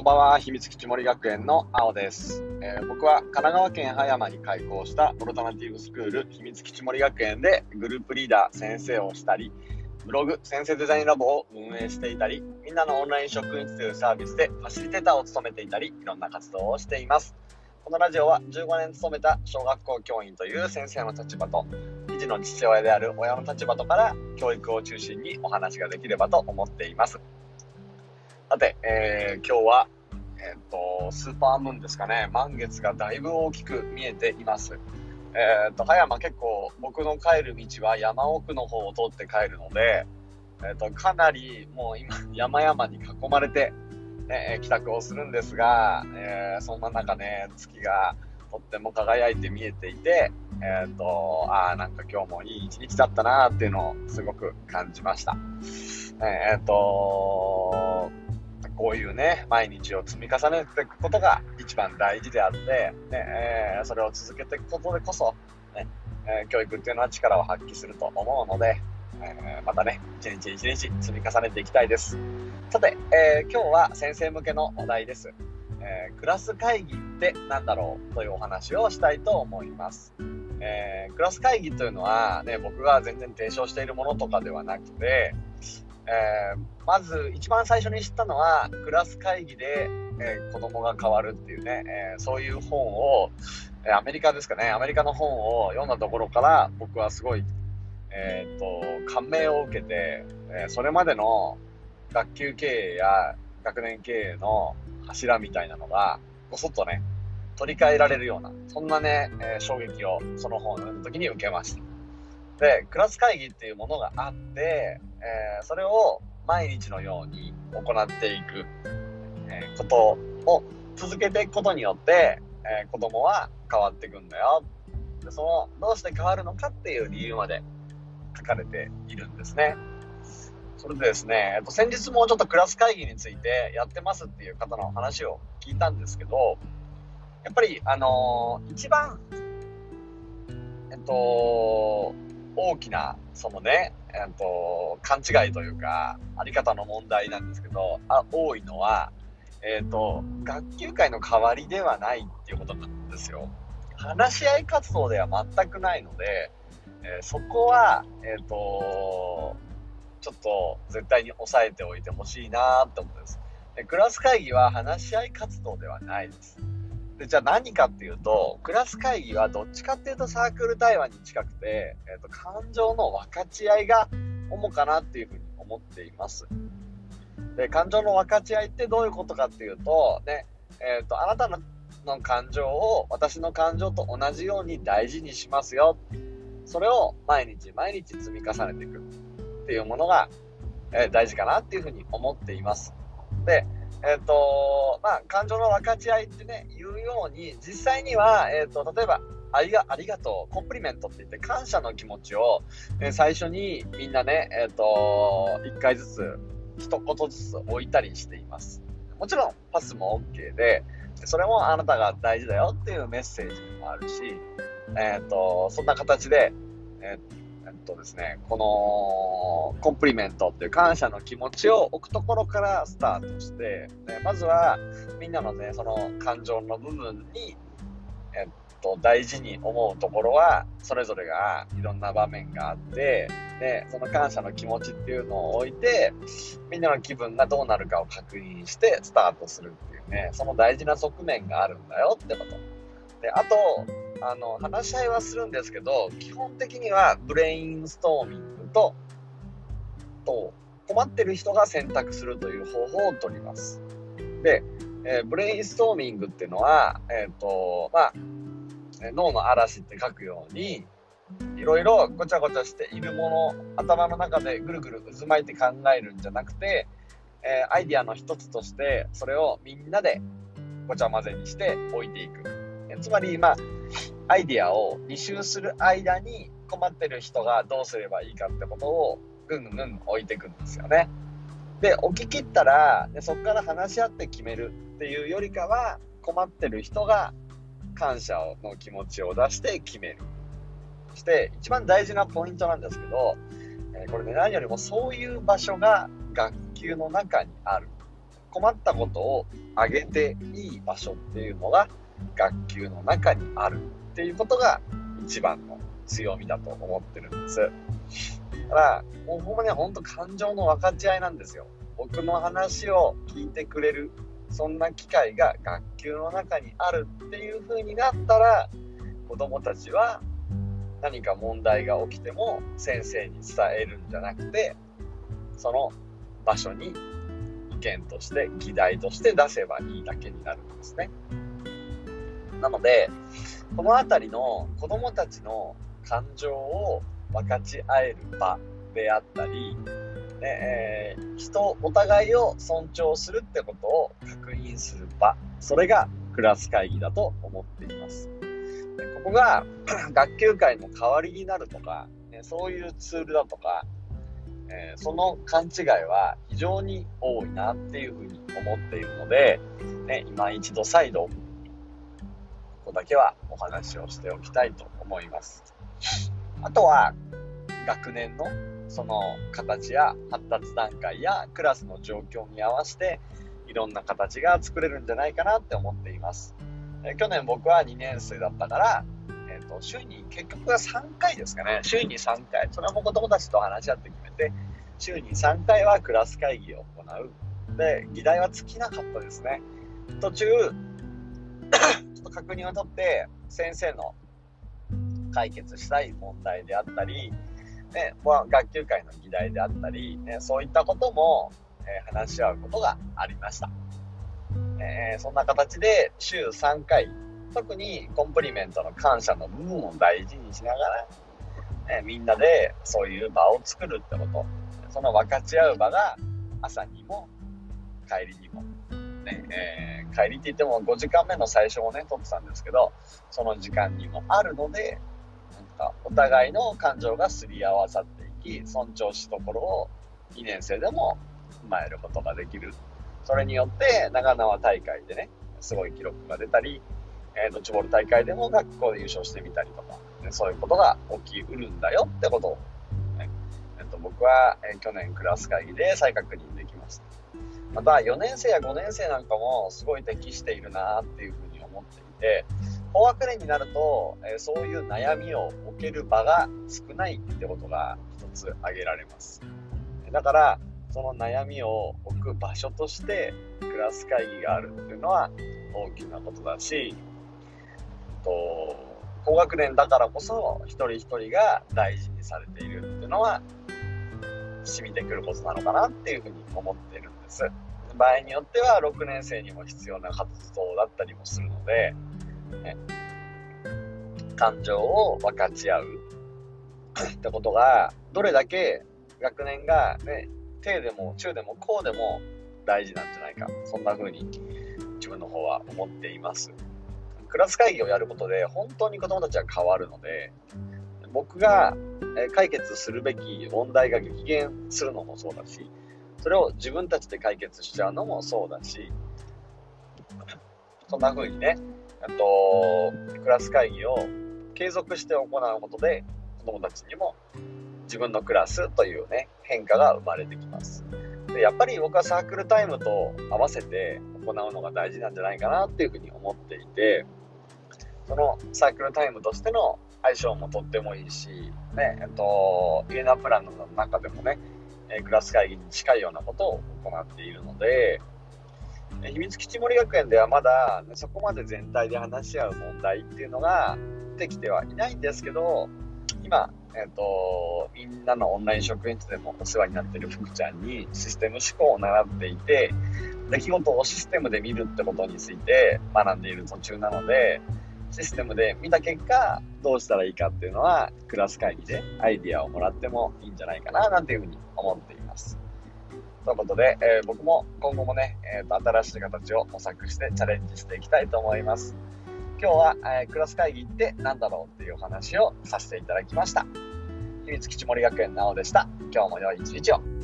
こんばんは、秘密基地森学園の青です、えー僕は神奈川県葉山に開校したオルタナティブスクール秘密基地森学園でグループリーダー先生をしたり、ブログ先生デザインラボを運営していたり、みんなのオンライン職員というサービスでファシリテーターを務めていたり、いろんな活動をしています。このラジオは15年勤めた小学校教員という先生の立場と、2児の父親である親の立場とから教育を中心にお話ができればと思っています。さて、えー今日は、えっ、と、スーパームーンですかね。満月がだいぶ大きく見えています。えっ、と、葉山結構僕の帰る道は山奥の方を通って帰るので、えっ、と、かなりもう今山々に囲まれて、ね、帰宅をするんですが、えーそんな中ね、月がとっても輝いて見えていて、えっ、と、ああ、なんか今日もいい一日だったなーっていうのをすごく感じました。えっ、と、こういうね、毎日を積み重ねていくことが一番大事であって、ねえーそれを続けていくことでこそ、ねえー教育っていうのは力を発揮すると思うので、えーまたね、一日一日積み重ねていきたいです。さて、えー今日は先生向けのお題です。えークラス会議って何だろうというお話をしたいと思います。えークラス会議というのは、ね、僕が全然提唱しているものとかではなくて、えーまず一番最初に知ったのはクラス会議で、えー子供が変わるっていうね、えーそういう本を、えアメリカですかねアメリカの本を読んだところから僕はすごい、えーっと感銘を受けて、えそれまでの学級経営や学年経営の柱みたいなのがごそっとね取り替えられるようなそんなね、え衝撃をその本を読んだ時に受けました。でクラス会議っていうものがあって、えーそれを毎日のように行っていく、えことを続けていくことによって、えー子供は変わっていくんだよ。でそのどうして変わるのかっていう理由まで書かれているんですね。それでですね、えっと、先日もちょっとクラス会議についてやってますっていう方の話を聞いたんですけどやっぱりあのー一番えっと大きなそのね、えっと、勘違いというかあり方の問題なんですけどあ多いのは、えっと、学級会の代わりではないっていうことなんですよ。話し合い活動では全くないので、えーそこは、えっとちょっと絶対に押さえておいてほしいなって思ってます。でクラス会議は話し合い活動ではないです。でじゃあ何かっていうと、クラス会議はどっちかっていうとサークル対話に近くて、えっと感情の分かち合いが主かなっていうふうに思っています。で、感情の分かち合いってどういうことかっていうと、ね、えっ、と、あなたのの感情を私の感情と同じように大事にしますよ。それを毎日毎日積み重ねていくっていうものが、えー大事かなっていうふうに思っています。で、えっ、と、まあ、感情の分かち合いってね、言うように、実際には、えっ、と、例えば、ありが、ありがとう、コンプリメントって言って感謝の気持ちを、え最初にみんなね、えっ、と、一回ずつ、一言ずつ置いたりしています。もちろん、パスも OK で、それもあなたが大事だよっていうメッセージもあるし、えっ、と、そんな形で、えーえっとですね、このコンプリメントっていう感謝の気持ちを置くところからスタートして、でまずはみんなのね、その感情の部分に、えっと、大事に思うところは、それぞれがいろんな場面があって、で、その感謝の気持ちっていうのを置いて、みんなの気分がどうなるかを確認してスタートするっていうね、その大事な側面があるんだよってこと。で、あと、あの、話し合いはするんですけど、基本的にはブレインストーミングと、と、困ってる人が選択するという方法を取ります。で、えーブレインストーミングっていうのは、えっ、と、まあ、脳の嵐って書くように、いろいろごちゃごちゃしているもの、頭の中でぐるぐる渦巻いて考えるんじゃなくて、えーアイディアの一つとして、それをみんなでごちゃ混ぜにして置いていく。つまり、まあ、アイデアを履修する間に困ってる人がどうすればいいかってことをぐんぐん置いていくんですよね。で、置き切ったら、でそこから話し合って決めるっていうよりかは、困ってる人が感謝の気持ちを出して決める。そして、一番大事なポイントなんですけど、えこれね、何よりもそういう場所が学級の中にある。困ったことをあげていい場所っていうのが学級の中にあるっていうことが一番の強みだと思ってるんです。だから、もうほんまね、ほんと感情の分かち合いなんですよ。僕の話を聞いてくれる、そんな機会が学級の中にあるっていう風になったら、子供たちは何か問題が起きても先生に伝えるんじゃなくて、その場所に意見として、議題として出せばいいだけになるんですね。なので、この辺りの子供たちの感情を分かち合える場であったり、ねえー、人、お互いを尊重するってことを確認する場、それがクラス会議だと思っています。でここが 学級会の代わりになるとか、ね、そういうツールだとか、えー、その勘違いは非常に多いなっていうふうに思っているので、ね、今一度再度、ここだけはお話をしておきたいと思います。あとは、学年のその形や発達段階やクラスの状況に合わせて、いろんな形が作れるんじゃないかなって思っています。え去年僕は2年生だったから、えーと、週に結局は3回ですかね。週に3回。それはもう子供たちと話し合って決めて、週に3回はクラス会議を行う。で、議題は尽きなかったですね。途中、ちょっと確認を取って、先生の解決したい問題であったり、ね、まあ、学級会の議題であったり、ね、そういったことも、えー、話し合うことがありました。えー、そんな形で週3回、特にコンプリメントの感謝の部分を大事にしながら、ね、みんなでそういう場を作るってこと、その分かち合う場が朝にも帰りにも、ねえー、帰りって言っても5時間目の最初をね、撮ってたんですけど、その時間にもあるので、なんかお互いの感情がすり合わさっていき尊重しところを2年生でも踏まえることができる。それによって長縄大会でねすごい記録が出たり、えー、ドッジボール大会でも学校で優勝してみたりとか、ね、そういうことが起きうるんだよってことを、ねえー、と僕は、えー、去年クラス会議で再確認でまた4年生や5年生なんかもすごい適しているなっていうふうに思っていて高学年になると、え、そういう悩みを置ける場が少ないってことが一つ挙げられます。だから、その悩みを置く場所としてクラス会議があるっていうのは大きなことだし、と高学年だからこそ一人一人が大事にされているっていうのは染みてくることなのかなっていうふうに思っているんです。場合によっては6年生にも必要な活動だったりもするので、ね、感情を分かち合う ってことが、どれだけ学年がね、低でも中でも高でも大事なんじゃないか。そんな風に自分の方は思っています。クラス会議をやることで本当に子供たちは変わるので、僕が解決するべき問題が激減するのもそうだし、それを自分たちで解決しちゃうのもそうだし、そんな風にね、とクラス会議を継続して行うことで子どもたちにも自分のクラスというね変化が生まれてきます。でやっぱり僕はサークルタイムと合わせて行うのが大事なんじゃないかなっていうふうに思っていてそのサークルタイムとしての相性もとってもいいし、ねえっと、イエナプランの中でもねえクラス会議に近いようなことを行っているので秘密基地森学園ではまだ、ね、そこまで全体で話し合う問題っていうのができてはいないんですけど、今、えっ、と、みんなのオンライン職員室でもお世話になっている福ちゃんにシステム思考を習っていて、出来事をシステムで見るってことについて学んでいる途中なので、システムで見た結果、どうしたらいいかっていうのは、クラス会議でアイディアをもらってもいいんじゃないかな、なんていうふうに思っています。ということで、えー、僕も今後もね、えーと、新しい形を模索してチャレンジしていきたいと思います。今日は、えー、クラス会議って何だろうっていうお話をさせていただきました。秘密基地森学園なおでした。今日も良い一日を。